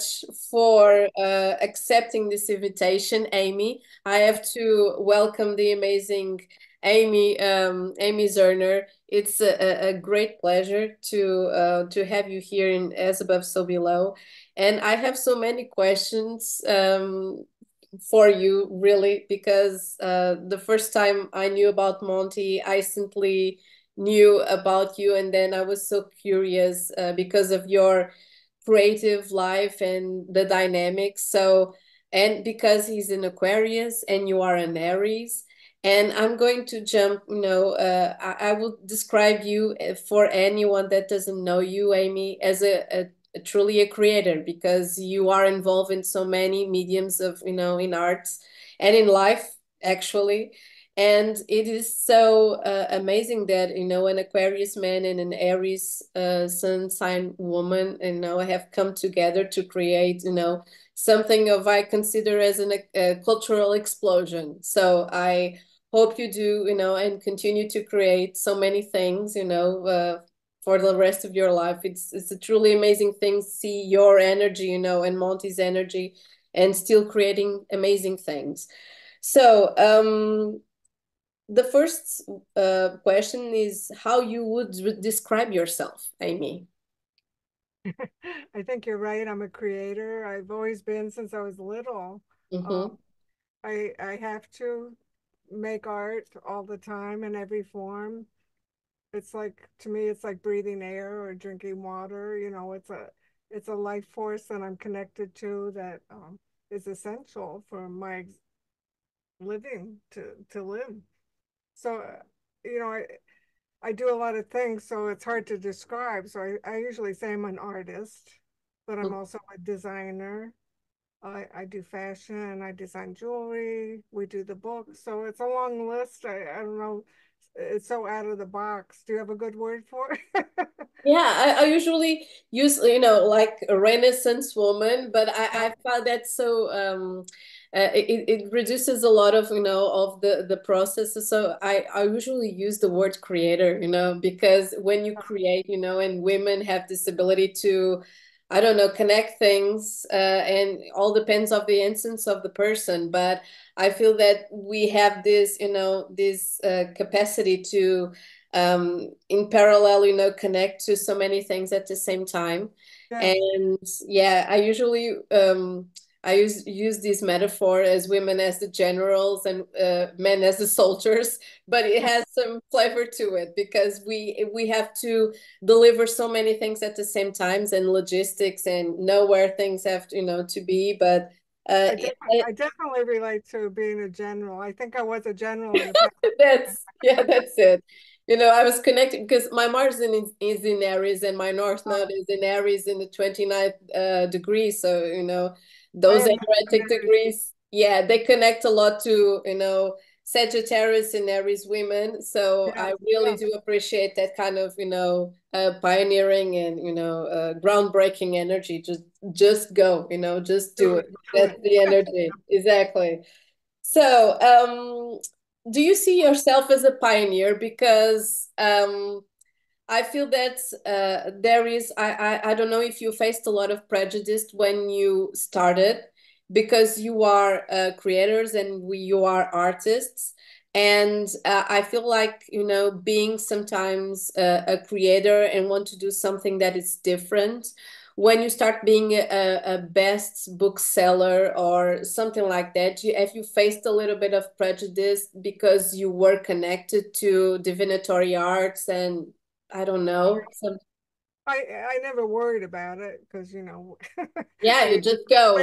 much for uh, accepting this invitation, Amy. I have to welcome the amazing Amy, um, Amy Zerner. It's a, a great pleasure to uh, to have you here in As Above, So Below, and I have so many questions um, for you, really, because uh, the first time I knew about Monty, I simply knew about you, and then I was so curious uh, because of your creative life and the dynamics. So, and because he's an Aquarius and you are an Aries, and I'm going to jump, you know, uh, I, I, will describe you uh, for anyone that doesn't know you, Amy, as a, a, a, truly a creator because you are involved in so many mediums of, you know, in arts and in life, actually. And it is so uh, amazing that, you know, an Aquarius man and an Aries uh, sun sign woman, you know, have come together to create, you know, something of I consider as an, a cultural explosion. So I hope you do, you know, and continue to create so many things, you know, uh, for the rest of your life. It's it's a truly amazing thing. See your energy, you know, and Monty's energy, and still creating amazing things. So um, the first uh, question is how you would describe yourself, Amy. I think you're right. I'm a creator. I've always been since I was little. Mm -hmm. um, I I have to make art all the time in every form. It's like to me, it's like breathing air or drinking water. You know, it's a it's a life force that I'm connected to that um, is essential for my living to to live. So, you know, I I do a lot of things, so it's hard to describe. So I, I usually say I'm an artist, but I'm mm. also a designer I, I do fashion, I design jewelry, we do the book. So it's a long list. I, I don't know. It's so out of the box. Do you have a good word for it? yeah, I, I, usually use, you know, like a Renaissance woman, but I, I found that so um, uh, it, it reduces a lot of, you know, of the, the process. So I, I usually use the word creator, you know, because when you create, you know, and women have this ability to I don't know, connect things, uh, and all depends of the instance of the person. But I feel that we have this, you know, this uh, capacity to, um, in parallel, you know, connect to so many things at the same time. Yeah. And yeah, I usually um, I use use this metaphor as women as the generals and uh, men as the soldiers, but it has some flavor to it because we we have to deliver so many things at the same times and logistics and know where things have to, you know to be. But uh, I, definitely, I, definitely relate to being a general. I think I was a general. that's yeah, that's it. You know, I was connected because my Mars in, is in Aries and my North oh. Node is in Aries in the 29th uh, degree. So, you know, those energetic degrees yeah they connect a lot to you know Sagittarius and Aries women. So yeah, I really yeah. do appreciate that kind of, you know, uh, pioneering and, you know, uh, groundbreaking energy. Just, just go, you know, just do it. That's the energy. exactly. So, um, do you see yourself as a pioneer? Because um, I feel that uh, there is, I, I, I don't know if you faced a lot of prejudice when you started because you are uh, creators and we, you are artists. And uh, I feel like, you know, being sometimes uh, a creator and want to do something that is different, when you start being a, a best bookseller or something like that, you, have you faced a little bit of prejudice because you were connected to divinatory arts and I don't know. Some... I I never worried about it because you know. yeah, you just go.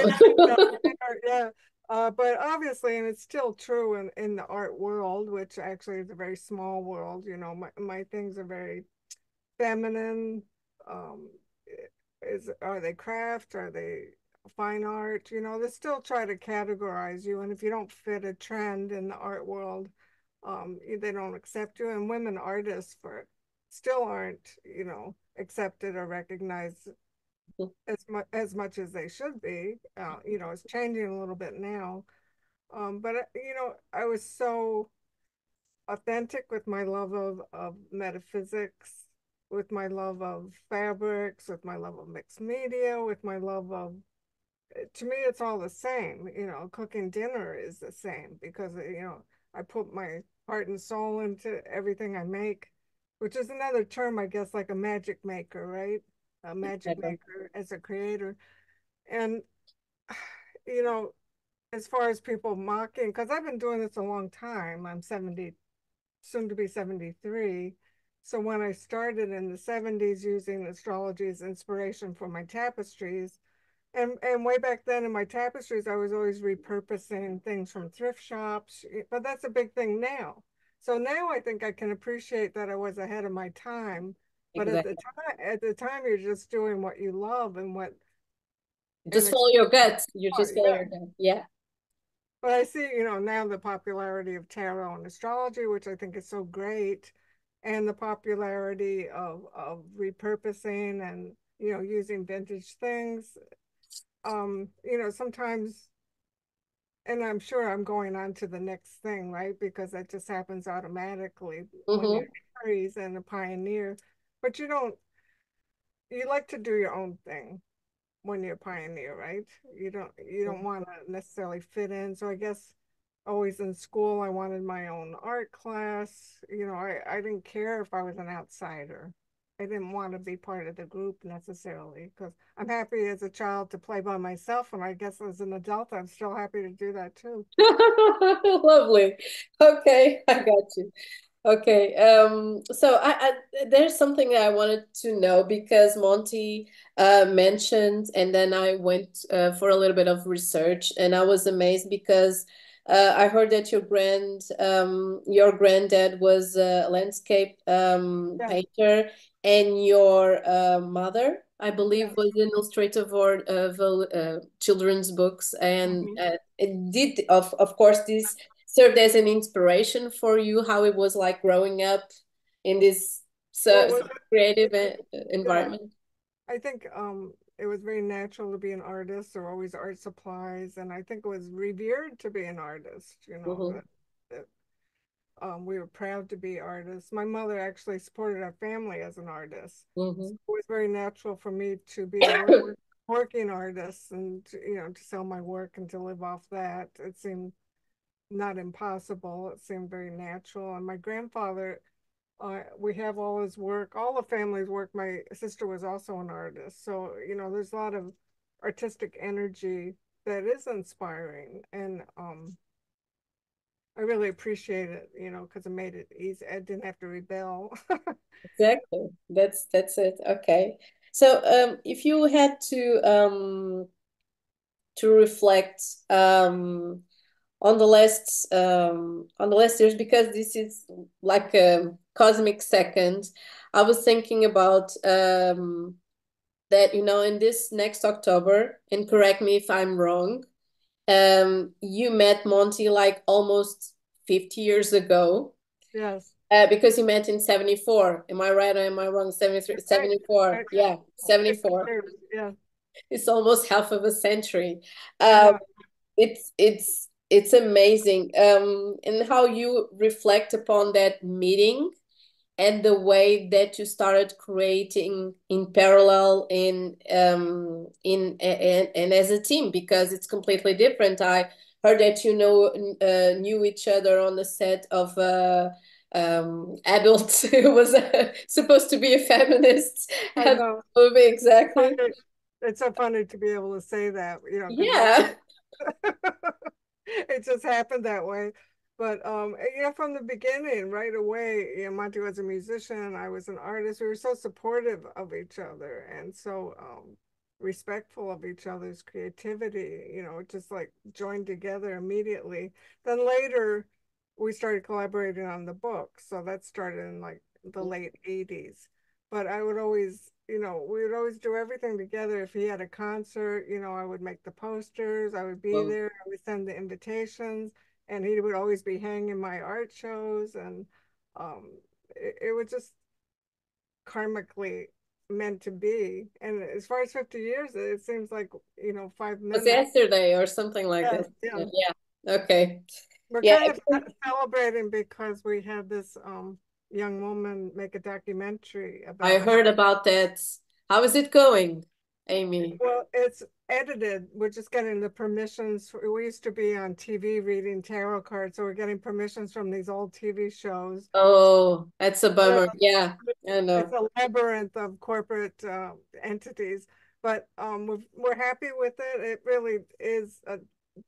yeah, uh, but obviously, and it's still true in in the art world, which actually is a very small world. You know, my my things are very feminine. Um, is are they craft? Are they fine art? You know, they still try to categorize you, and if you don't fit a trend in the art world, um, they don't accept you. And women artists for still aren't, you know, accepted or recognized mm-hmm. as much as much as they should be. Uh, you know, it's changing a little bit now. Um, but uh, you know, I was so authentic with my love of, of metaphysics, with my love of fabrics, with my love of mixed media, with my love of to me, it's all the same. You know, cooking dinner is the same because, you know, I put my heart and soul into everything I make, which is another term, I guess, like a magic maker, right? A magic maker as a creator. And, you know, as far as people mocking, because I've been doing this a long time, I'm 70, soon to be 73. So when I started in the 70s using astrology as inspiration for my tapestries, and and way back then in my tapestries, I was always repurposing things from thrift shops, but that's a big thing now. So now I think I can appreciate that I was ahead of my time. But exactly. at the time, at the time, you're just doing what you love and what. Just follow your gut. You just follow yeah. your gut. Yeah. But I see, you know, now the popularity of tarot and astrology, which I think is so great, and the popularity of of repurposing and you know using vintage things um, you know, sometimes, and I'm sure I'm going on to the next thing, right? Because that just happens automatically mm-hmm. when you're Aries and a pioneer. But you don't, you like to do your own thing when you're a pioneer, right? You don't, you don't want to necessarily fit in. So I guess always in school, I wanted my own art class. You know, I, I didn't care if I was an outsider. I didn't want to be part of the group necessarily because I'm happy as a child to play by myself, and I guess as an adult, I'm still happy to do that too. Lovely. Okay, I got you. Okay, um, so I, I, there's something that I wanted to know because Monty uh, mentioned, and then I went uh, for a little bit of research, and I was amazed because uh, I heard that your grand, um, your granddad was a landscape um, yeah. painter, and your uh, mother, I believe, was an illustrator for uh, uh, children's books, and mm -hmm. it did, of of course, this served as an inspiration for you. How it was like growing up in this so, well, creative environment. I think um, it was very natural to be an artist. There were always art supplies, and I think it was revered to be an artist. You know, mm -hmm. that, um, we were proud to be artists. My mother actually supported our family as an artist. Mm-hmm. So it was very natural for me to be a working artist and you know to sell my work and to live off that. It seemed not impossible. It seemed very natural. And my grandfather, uh, we have all his work, all the family's work. My sister was also an artist, so you know there's a lot of artistic energy that is inspiring and um I really appreciate it, you know, because it made it easy. I didn't have to rebel. exactly. That's that's it. Okay. So um, if you had to um, to reflect um, on the last um, on the last years, because this is like a cosmic second, I was thinking about um, that. You know, in this next October, and correct me if I'm wrong um, you met Monty like almost 50 years ago. Yes. Uh, because you met in 74. Am I right or am I wrong? 73, 74. Yeah, 74. Yeah. It's almost half of a century. Um. It's, it's, it's amazing. Um, and how you reflect upon that meeting and the way that you started creating in parallel in um in and, and as a team because it's completely different. I heard that you know uh, knew each other on the set of uh um adult who was uh, supposed to be a feminist. I know. movie exactly. It's so funny to be able to say that you know yeah. it just happened that way but um, yeah, from the beginning, right away, you know, Monty was a musician, I was an artist. We were so supportive of each other and so um, respectful of each other's creativity. You know, just like joined together immediately. Then later, we started collaborating on the book, so that started in like the late '80s. But I would always, you know, we would always do everything together. If he had a concert, you know, I would make the posters, I would be well, there, I would send the invitations and he would always be hanging my art shows and um, it, it was just karmically meant to be. And as far as 50 years it seems like you know five minutes. Was yesterday or something like yeah, that yeah. yeah okay. We're yeah. kind of celebrating because we had this um, young woman make a documentary about i heard about that. How is it going Amy? Well, it's edited. We're just getting the permissions. We used to be on TV reading tarot cards, so we're getting permissions from these old TV shows. Oh, that's a bummer. yeah, I know. It's a labyrinth of corporate uh, entities, but um, we're we're happy with it. It really is a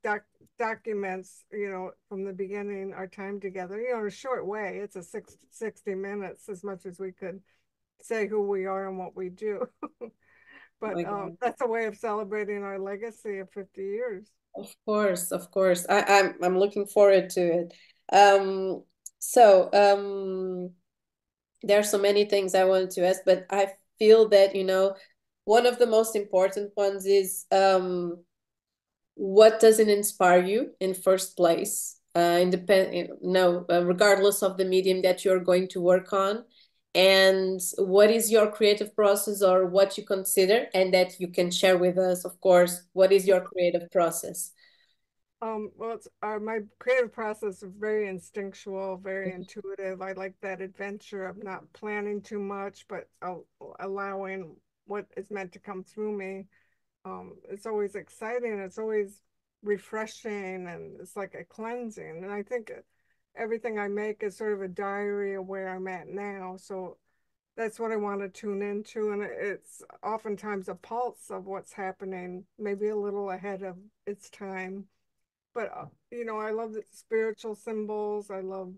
doc documents, you know, from the beginning our time together. You know, in a short way. It's a six, 60 minutes as much as we could say who we are and what we do. but um, that's a way of celebrating our legacy of 50 years. Of course, of course. I, I'm I'm looking forward to it. Um, so um, there are so many things I wanted to ask, but I feel that you know one of the most important ones is um, what doesn't inspire you in first place, uh, independent, no, uh, regardless of the medium that you're going to work on and what is your creative process or what you consider and that you can share with us of course what is your creative process? Um well it's uh, my creative process is very instinctual very mm-hmm. intuitive. I like that adventure of not planning too much but uh, allowing what is meant to come through me. Um it's always exciting it's always refreshing and it's like a cleansing. And i think everything I make is sort of a diary of where I'm at now. So that's what I want to tune into. And it's oftentimes a pulse of what's happening, maybe a little ahead of its time. But, uh, you know, I love the spiritual symbols. I love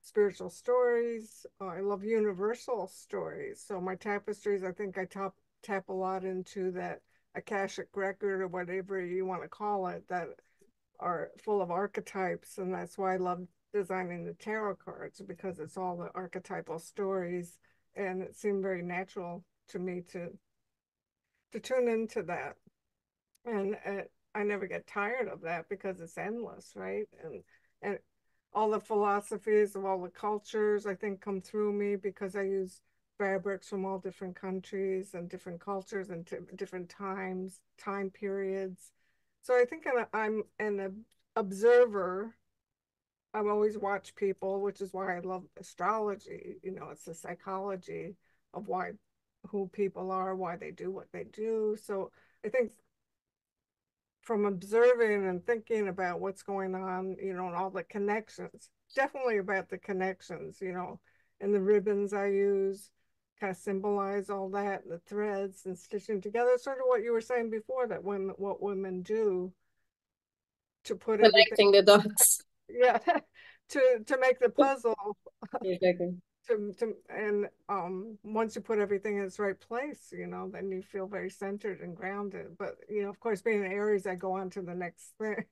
spiritual stories. Uh, I love universal stories. So my tapestries, I think I top, tap a lot into that Akashic record or whatever you want to call it that are full of archetypes. And that's why I love designing the tarot cards because it's all the archetypal stories and it seemed very natural to me to to tune into that. And uh, i never get tired of that because it's endless right? And and all the philosophies of all the cultures i think come through me because i use fabrics from all different countries and different cultures and different times time periods. So i think i'm an observer I've always watched people, which is why I love astrology. You know, it's the psychology of why who people are, why they do what they do. So I think from observing and thinking about what's going on, you know, and all the connections, definitely about the connections, you know, and the ribbons I use kind of symbolize all that, the threads and stitching together, sort of what you were saying before that when what women do to put connecting the dots yeah to to make the puzzle. Exactly. to, to and um once you put everything in its right place you know then you feel very centered and grounded. But you know of course being an aries i go on to the next thing.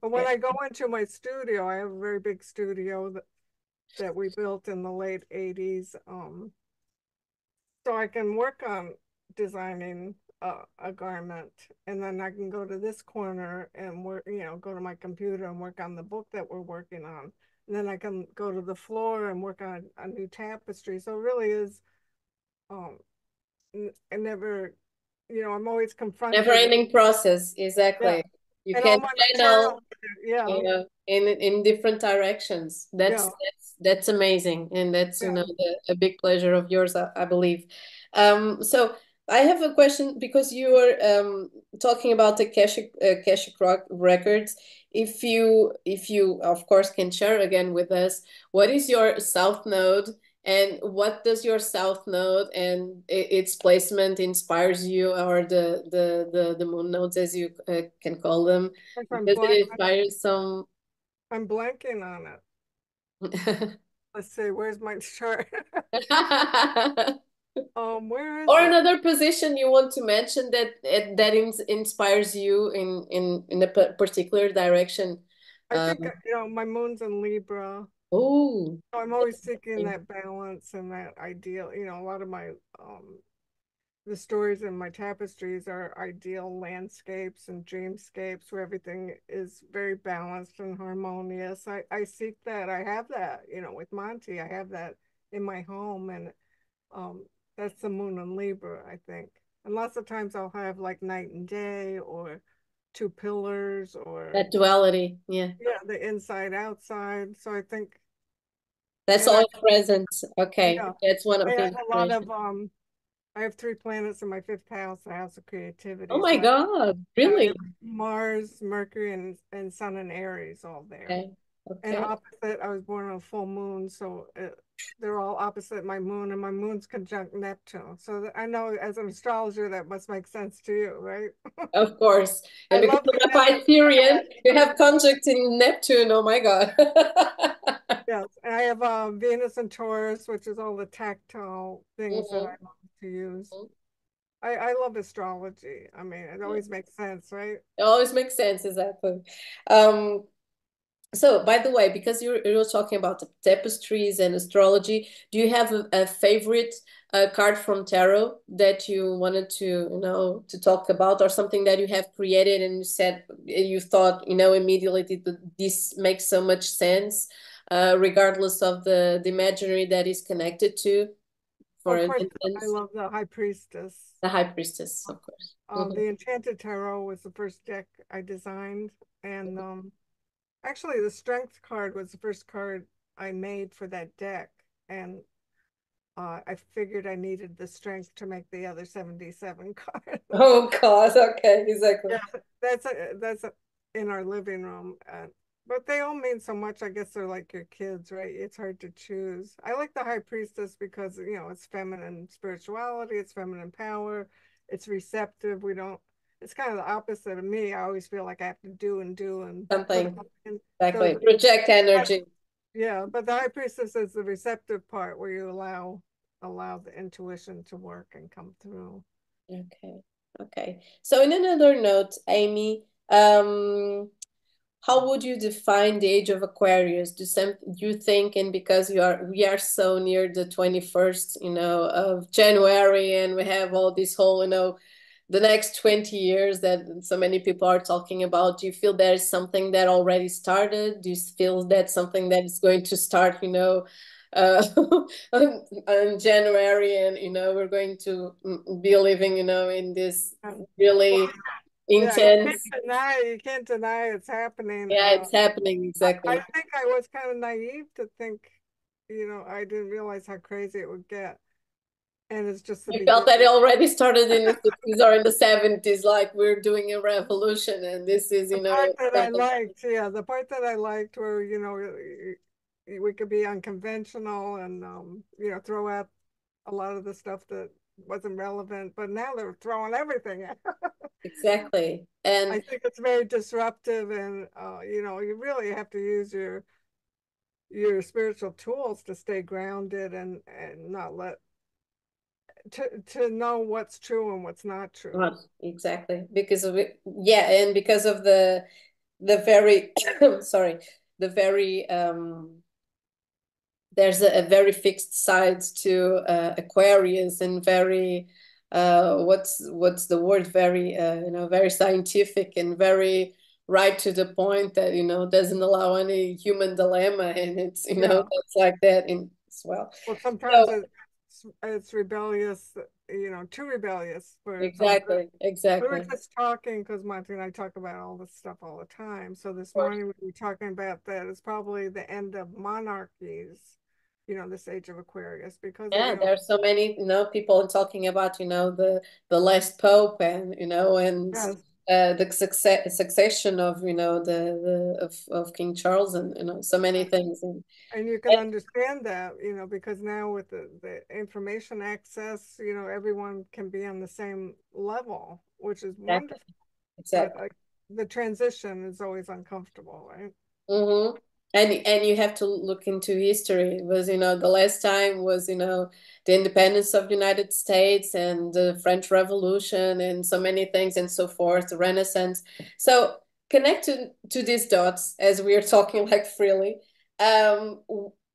But when i go into my studio i have a very big studio that that we built in the late 80s um so i can work on designing a, a garment and then I can go to this corner and work, you know, go to my computer and work on the book that we're working on. And then I can go to the floor and work on a new tapestry. So it really is, um, I never, you know, I'm always confronted. Never ending process. Exactly. Yeah. You and can channel, yeah. You know, in in different directions. That's yeah. that's that's amazing, and that's yeah. you know the, a big pleasure of yours, I, I believe. Um, so I have a question because you were um, talking about the Akashic, uh, Akashic records. If you, if you, of course, can share again with us, what is your south node and what does your south node and its placement inspires you or the the the, the moon nodes as you uh, can call them? Does it inspire some i'm blanking on it. Let's see where's my chart um where is or another position you want to mention that that in, inspires you in in in a particular direction i think um, you know my moon's in libra. Oh so i'm always seeking that balance and that ideal you know a lot of my um the stories in my tapestries are ideal landscapes and dreamscapes where everything is very balanced and harmonious. I i seek that. I have that you know with monty i have that in my home and um that's the moon in Libra, I think. And lots of times I'll have like night and day or two pillars or that duality. Yeah. Yeah, the inside outside. So I think that's all I, present. Okay. Yeah, that's one of the a lot of um I have three planets in my fifth house, the house of creativity. Oh my so God, really? Mars, Mercury, and, and Sun and Aries all there. Okay. Okay. And opposite, I was born on a full moon, so it, they're all opposite my moon, and my moon's conjunct Neptune. So I know as an astrologer that must make sense to you, right? Of course. And because you're Piscean, you have conjunct in Neptune. Oh my God. yes, and I have um, Venus and Taurus, which is all the tactile things mm-hmm. that I love to use. Mm-hmm. I, I love astrology. I mean, it always makes sense, right? It always makes sense, exactly. Um, so, by the way, because you're, you're talking about the tapestries and astrology, do you have a, a favorite uh, card from tarot that you wanted to, you know, to talk about, or something that you have created and you said you thought, you know, immediately this makes so much sense, uh, regardless of the the imaginary that is connected to? For of course, I love the High Priestess. The High Priestess, of course. Um, mm -hmm. The Enchanted Tarot was the first deck I designed, and um Actually, the strength card was the first card I made for that deck. And uh, I figured I needed the strength to make the other 77 cards. Oh, God. Okay, exactly. Yeah, that's a, that's a, in our living room. Uh, but they all mean so much. I guess they're like your kids, right? It's hard to choose. I like the High Priestess because, you know, it's feminine spirituality, it's feminine power, it's receptive. We don't it's kind of the opposite of me. I always feel like I have to do and do and something. exactly. So, Project energy. Yeah, but the high priestess is the receptive part where you allow allow the intuition to work and come through. Okay. Okay. So in another note, Amy, um, how would you define the age of Aquarius? Do some you think, and because you are we are so near the 21st, you know, of January and we have all this whole, you know, the next 20 years that so many people are talking about do you feel there's something that already started? Do you feel that something that is going to start you know uh, in January and you know we're going to be living you know in this really intense yeah, you, can't deny, you can't deny it's happening yeah uh, it's happening exactly. I, I think I was kind of naive to think you know I didn't realize how crazy it would get and it's just you felt that it already started in the 60s or in the 70s like we're doing a revolution and this is you the know part that i liked yeah the part that i liked where you know we could be unconventional and um you know throw out a lot of the stuff that wasn't relevant but now they're throwing everything exactly. And i think it's very disruptive and uh you know you really have to use your your spiritual tools to stay grounded and and not let to to know what's true and what's not true. Not exactly because of it. Yeah, and because of the the very sorry the very um there's a, a very fixed side to uh, Aquarius and very uh what's what's the word very uh, you know very scientific and very right to the point that you know doesn't allow any human dilemma and it's you know it's like that in as well. Well, sometimes so, it's rebellious, you know, too rebellious. For exactly, exactly. We were just talking because Monty and I talk about all this stuff all the time. So this morning we were talking about that it's probably the end of monarchies. You know, this age of Aquarius because yeah, you know, there's so many you know people talking about you know the the last pope and you know and. Yes uh, the success, succession of you know the, the of, of King Charles and you know so many things. And and you can and, understand that you know because now with the, the information access you know everyone can be on the same level which is exactly. wonderful. Exactly. but, uh, the transition is always uncomfortable right? Mm-hmm and and you have to look into history. It was you know the last time was you know the independence of the united states and the french revolution and so many things and so forth the renaissance. So connect to, to these dots as we are talking like freely. Um,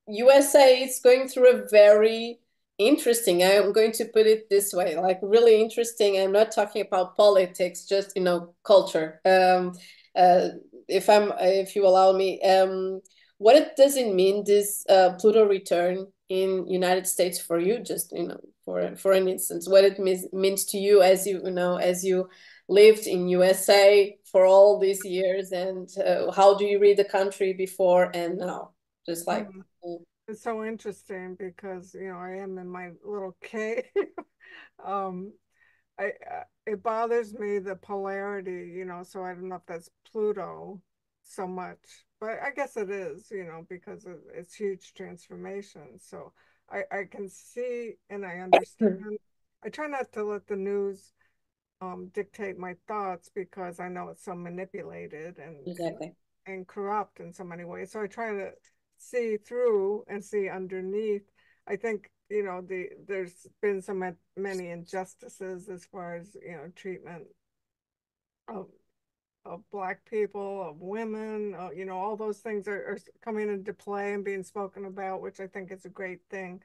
usa is going through a very interesting i'm going to put it this way like really interesting. I'm not talking about politics just you know culture. Um, uh, if I'm, if you allow me, um, what it does it mean this uh, Pluto return in United States for you? Just you know, for for an instance, what it means means to you as you, you know as you lived in USA for all these years, and uh, how do you read the country before and now? Just like. Mm -hmm. It's so interesting because, you know, I am in my little cave. um, I uh, it bothers me the polarity, you know, so I don't know if that's Pluto so much, but I guess it is, you know, because of its huge transformation. So I I can see and I understand. I try not to let the news um dictate my thoughts because I know it's so manipulated and exactly and corrupt in so many ways. So I try to see through and see underneath. I think you know the there's been so many injustices as far as you know treatment of of black people of women uh, you know all those things are, are coming into play and being spoken about which i think is a great thing.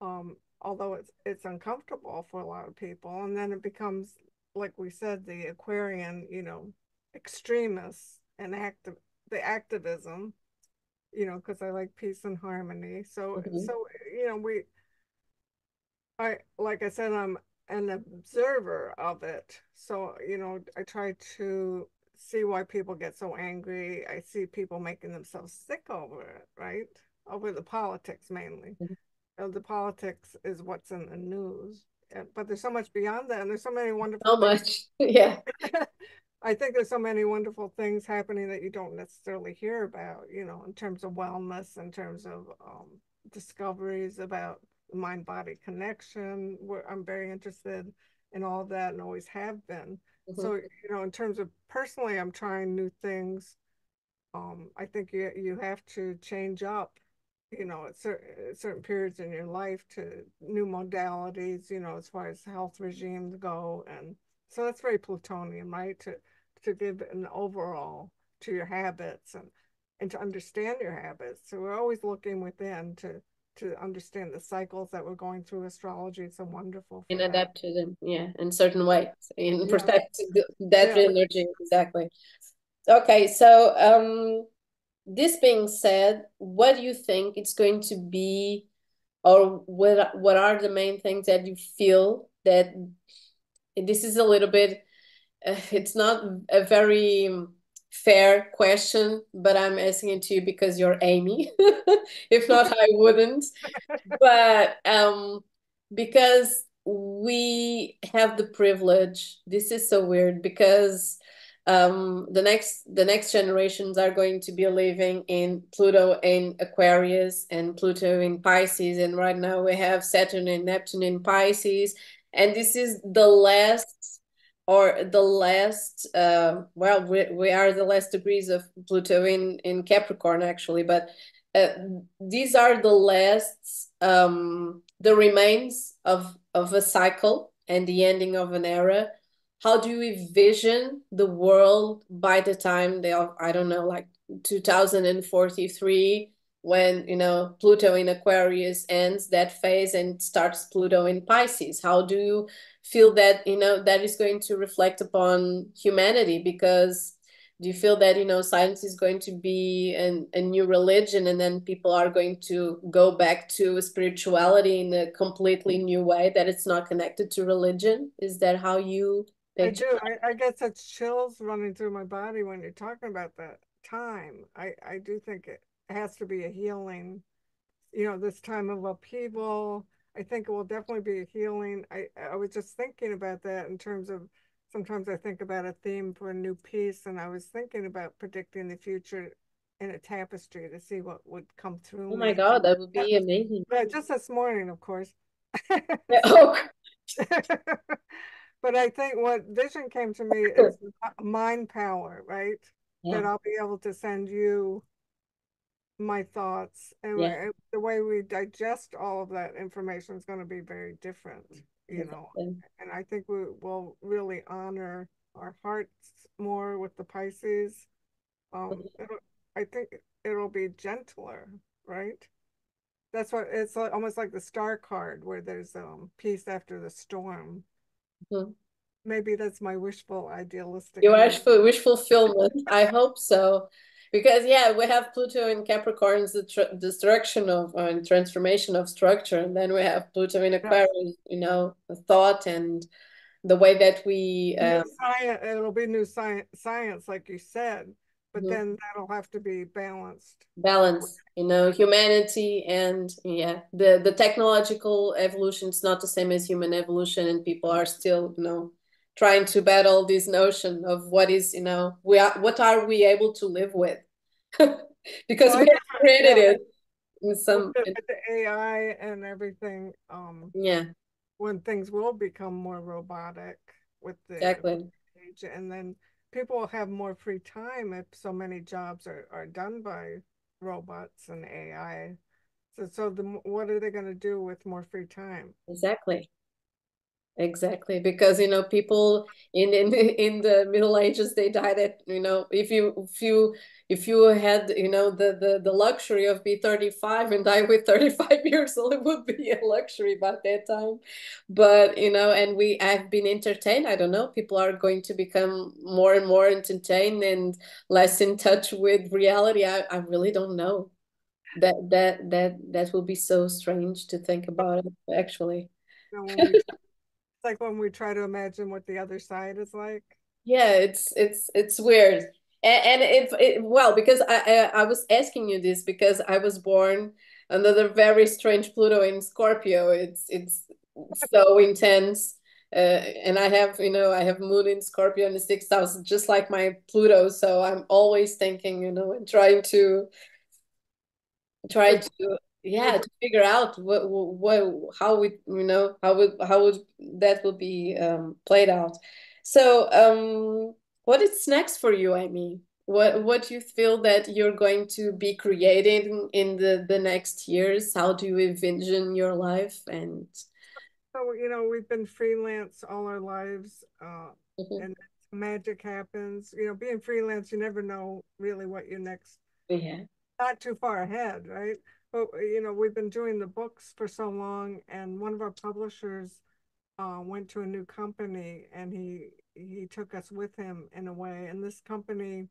Um although it's it's uncomfortable for a lot of people. And then it becomes like we said the aquarian you know extremists and active the activism you know, because I like peace and harmony. So, mm-hmm. so you know, we, I like I said, I'm an observer of it. So, you know, I try to see why people get so angry. I see people making themselves sick over it, right? Over the politics mainly. Mm-hmm. the politics is what's in the news. But there's so much beyond that, and there's so many wonderful. So much, yeah. I think there's so many wonderful things happening that you don't necessarily hear about, you know, in terms of wellness, in terms of um, discoveries about mind body connection. I'm very interested in all that and always have been. Mm-hmm. So, you know, in terms of personally, I'm trying new things. Um, I think you you have to change up, you know, at certain, at certain periods in your life to new modalities, you know, as far as health regimes go. And so that's very plutonian, right? To to give an overall to your habits and and to understand your habits. So we're always looking within to to understand the cycles that we're going through. Astrology it's a wonderful and adapt to them, yeah, in certain ways, in yeah. protect that yeah. energy exactly. Okay, so um, this being said, what do you think it's going to be, or what what are the main things that you feel that this is a little bit it's not a very fair question, but I'm asking it to you because you're Amy. if not, I wouldn't. but um, because we have the privilege, this is so weird because um, the next the next generations are going to be living in Pluto in Aquarius and Pluto in Pisces, and right now we have Saturn and Neptune in Pisces, and this is the last or the last uh, well we, we are the last degrees of pluto in in capricorn actually but uh, these are the last um, the remains of of a cycle and the ending of an era. How do you envision the world by the time they are i don't know like 2043 when you know pluto in aquarius ends that phase and starts pluto in pisces how do you feel that you know that is going to reflect upon humanity because do you feel that you know science is going to be an, a new religion and then people are going to go back to spirituality in a completely new way that it's not connected to religion is that how you I do. I, I get such chills running through my body when you're talking about that time. I, I do think it has to be a healing, you know, this time of upheaval, I think it will definitely be a healing. I, I was just thinking about that in terms of sometimes I think about a theme for a new piece, and I was thinking about predicting the future in a tapestry to see what would come through. Oh my God, that would be amazing. But just this morning, of course. oh. but I think what vision came to me is mind power, right? Yeah. That I'll be able to send you my thoughts and yeah. the way we digest all of that information is going to be very different you know? And i think we will really honor our hearts more with the pisces. Um i think it'll be gentler right? That's what it's almost like the star card where there's um peace after the storm. Mm-hmm. maybe that's my wishful idealistic your wishful wish fulfillment i hope so because yeah we have pluto in capricorn's the tr- destruction of uh, and transformation of structure and then we have pluto in aquarius you know thought and the way that we um... science, it'll be new science science like you said but mm-hmm. then that'll have to be balanced. Balance, you know, humanity and yeah, the the technological evolution is not the same as human evolution, and people are still, you know, trying to battle this notion of what is, you know, we are what are we able to live with, because well, we have created yeah. it in some with the, with the AI and everything. Um, yeah, when things will become more robotic with the exactly, and then people will have more free time if so many jobs are, are done by robots and AI. So, so the what are they going to do with more free time? Exactly exactly because you know people in in in the middle ages they died at you know if you if you if you had you know the the, the luxury of be 35 and die with 35 years old it would be a luxury by that time. But you know and we have been entertained i don't know people are going to become more and more entertained and less in touch with reality i, I really don't know. That that that that will be so strange to think about it actually like when we try to imagine what the other side is like. Yeah, it's it's it's weird. And, and it, it well because I, I I was asking you this because I was born under the very strange Pluto in Scorpio. It's it's so intense. Uh, and I have, you know, I have Moon in Scorpio in the sixth house, just like my Pluto. So I'm always thinking, you know, and trying to try to yeah to figure out what what how we you know how would how would that will be um, played out. So um what is next for you i mean what what you feel that you're going to be creating in the the next years? How do you envision your life and so you know we've been freelance all our lives uh mm -hmm. and magic happens. You know being freelance you never know really what your next yeah. Not too far ahead right but you know we've been doing the books for so long and one of our publishers uh, went to a new company and he he took us with him in a way and this company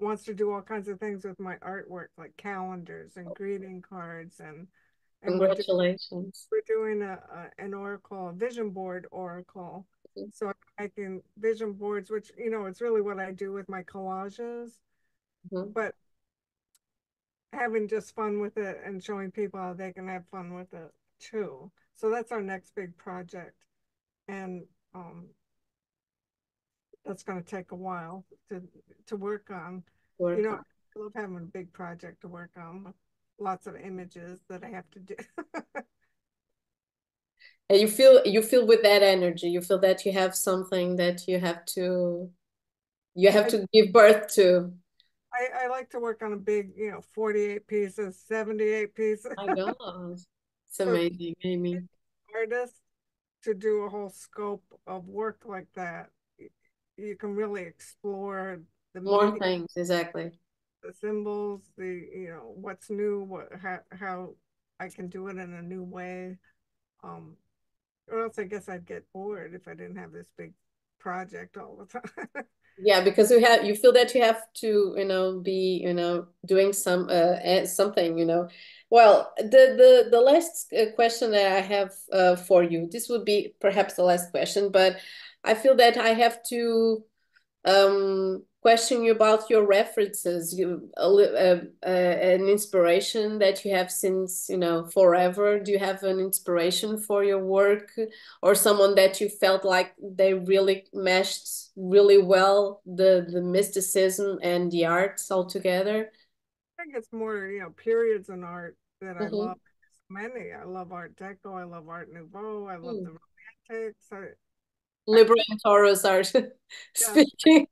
wants to do all kinds of things with my artwork like calendars and greeting cards and, and congratulations we're, doing a, a, an oracle a vision board oracle mm-hmm. so i'm making vision boards which you know it's really what i do with my collages mm-hmm. but having just fun with it and showing people how they can have fun with it too. So that's our next big project. And um, that's going to take a while to to work on. Work you know, on. I love having a big project to work on with lots of images that I have to do. and you feel you feel with that energy. You feel that you have something that you have to you have I, to give birth to. I, I like to work on a big, you know, 48 pieces, 78 pieces. My gosh. It's amazing, Amy. Artists to do a whole scope of work like that, you can really explore the more meaning, things, exactly. The symbols, the you know, what's new, what how how I can do it in a new way. Um or else I guess I'd get bored if I didn't have this big project all the time. Yeah because you have you feel that you have to you know be you know doing some uh something you know. Well the the the last uh, question that i have uh, for you this would be perhaps the last question but i feel that i have to um question you about your references. You uh, uh, an inspiration that you have since you know forever. Do you have an inspiration for your work or someone that you felt like they really meshed really well the the mysticism and the arts all together i think it's more you know periods in art that i mm -hmm. love. Many. I love art deco. I love art nouveau. I love mm. the romantics. I, Taurus are yeah. speaking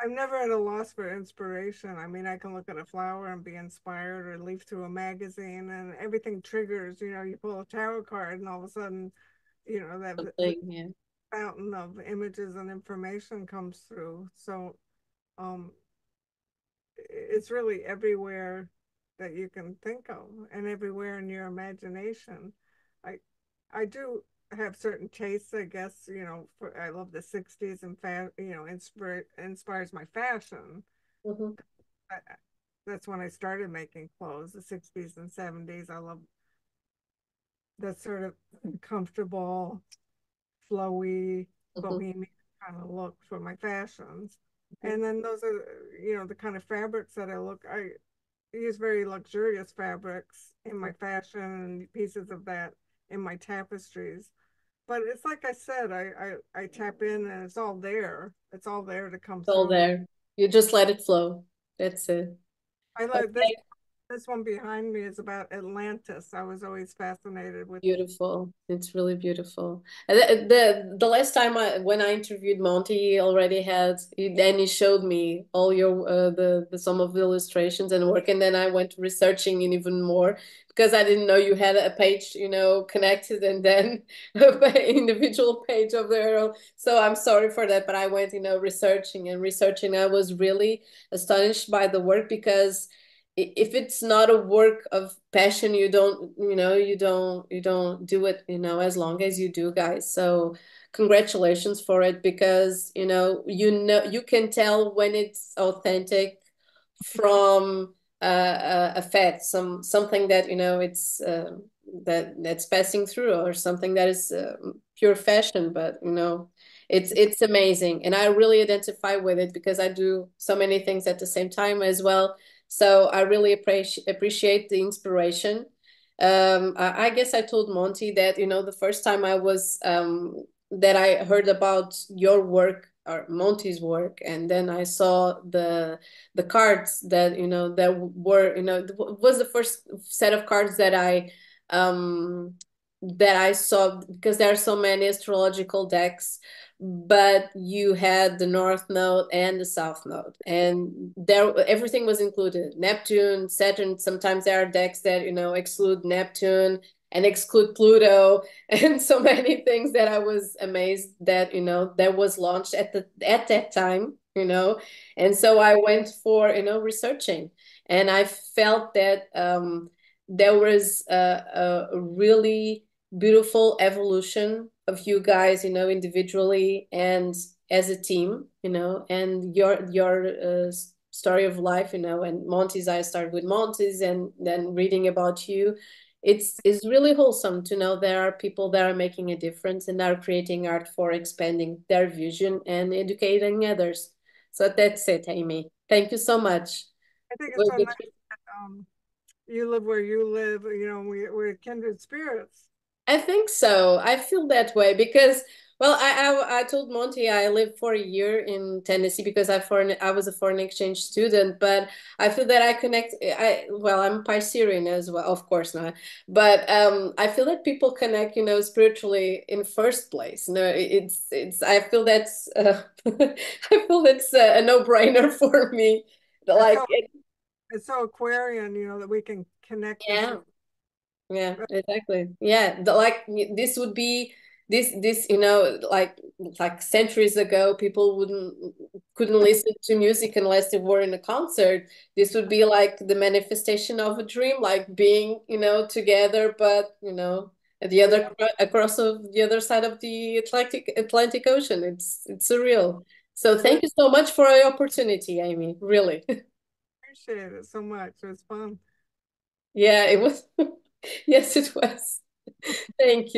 I'm never at a loss for inspiration. I mean, I can look at a flower and be inspired or leaf through a magazine and everything triggers, you know, you pull a tarot card and all of a sudden, you know, that yeah. fountain of images and information comes through. So um it's really everywhere that you can think of and everywhere in your imagination. I I do have certain tastes, I guess, you know, for, I love the 60s and, fa- you know, inspire, inspires my fashion. Mm-hmm. I, that's when I started making clothes, the 60s and 70s. I love that sort of comfortable, flowy, mm-hmm. bohemian kind of look for my fashions. And then those are, you know, the kind of fabrics that I look, I use very luxurious fabrics in my fashion and pieces of that in my tapestries. But it's like I said, I, I, I tap in and it's all there. It's all there to come it's all there. You just let it flow. That's it. I like okay. This one behind me is about Atlantis. I was always fascinated with beautiful. It. It's really beautiful. The, the the last time I when I interviewed Monty, he already had then he showed me all your uh, the, the some of the illustrations and work, and then I went researching in even more because I didn't know you had a page, you know, connected and then individual page of the own. So I'm sorry for that, but I went, you know, researching and researching. I was really astonished by the work because if it's not a work of passion you don't you know you don't you don't do it you know as long as you do guys. So congratulations for it because you know you know you can tell when it's authentic from uh, a fact some something that you know it's uh, that that's passing through or something that is uh, pure fashion. But you know it's it's amazing. And i really identify with it because i do so many things at the same time as well so I really appreciate appreciate the inspiration. Um, I, I, guess I told Monty that you know the first time I was um, that I heard about your work or Monty's work, and then I saw the the cards that you know that were you know was the first set of cards that I um, that I saw because there are so many astrological decks but you had the north node and the south node. And there everything was included. Neptune saturn sometimes there are decks that you know exclude neptune and exclude pluto and so many things that i was amazed that you know that was launched at the at that time you know. And so i went for you know researching. And i felt that um there was a, a really beautiful evolution of you guys, you know, individually and as a team, you know, and your your uh, story of life, you know, and Monty's. I started with Monty's, and then reading about you. It's it's really wholesome to know there are people that are making a difference and are creating art for expanding their vision and educating others. So that's it, Amy. Thank you so much. I think it's so nice that, um, you live where you live. You know, we, we're kindred spirits I think so. I feel that way because, well, I, I, I told Monty I lived for a year in Tennessee because I foreign I was a foreign exchange student, but I feel that I connect. I well, I'm Piscean as well, of course not, but um, I feel that people connect, you know, spiritually in first place. No, it's it's. I feel that's uh, I feel it's a, a no brainer for me. Like it's so, it, it's so Aquarian, you know, that we can connect. Yeah yeah exactly. Yeah the, like this would be this this you know like like centuries ago people wouldn't couldn't listen to music unless they were in a concert. This would be like the manifestation of a dream like being you know together but you know at the other across of the other side of the atlantic atlantic ocean. It's it's surreal. So thank you so much for the opportunity amy really. Appreciate it so much. It was fun. Yeah it was yes, it was. Thank you.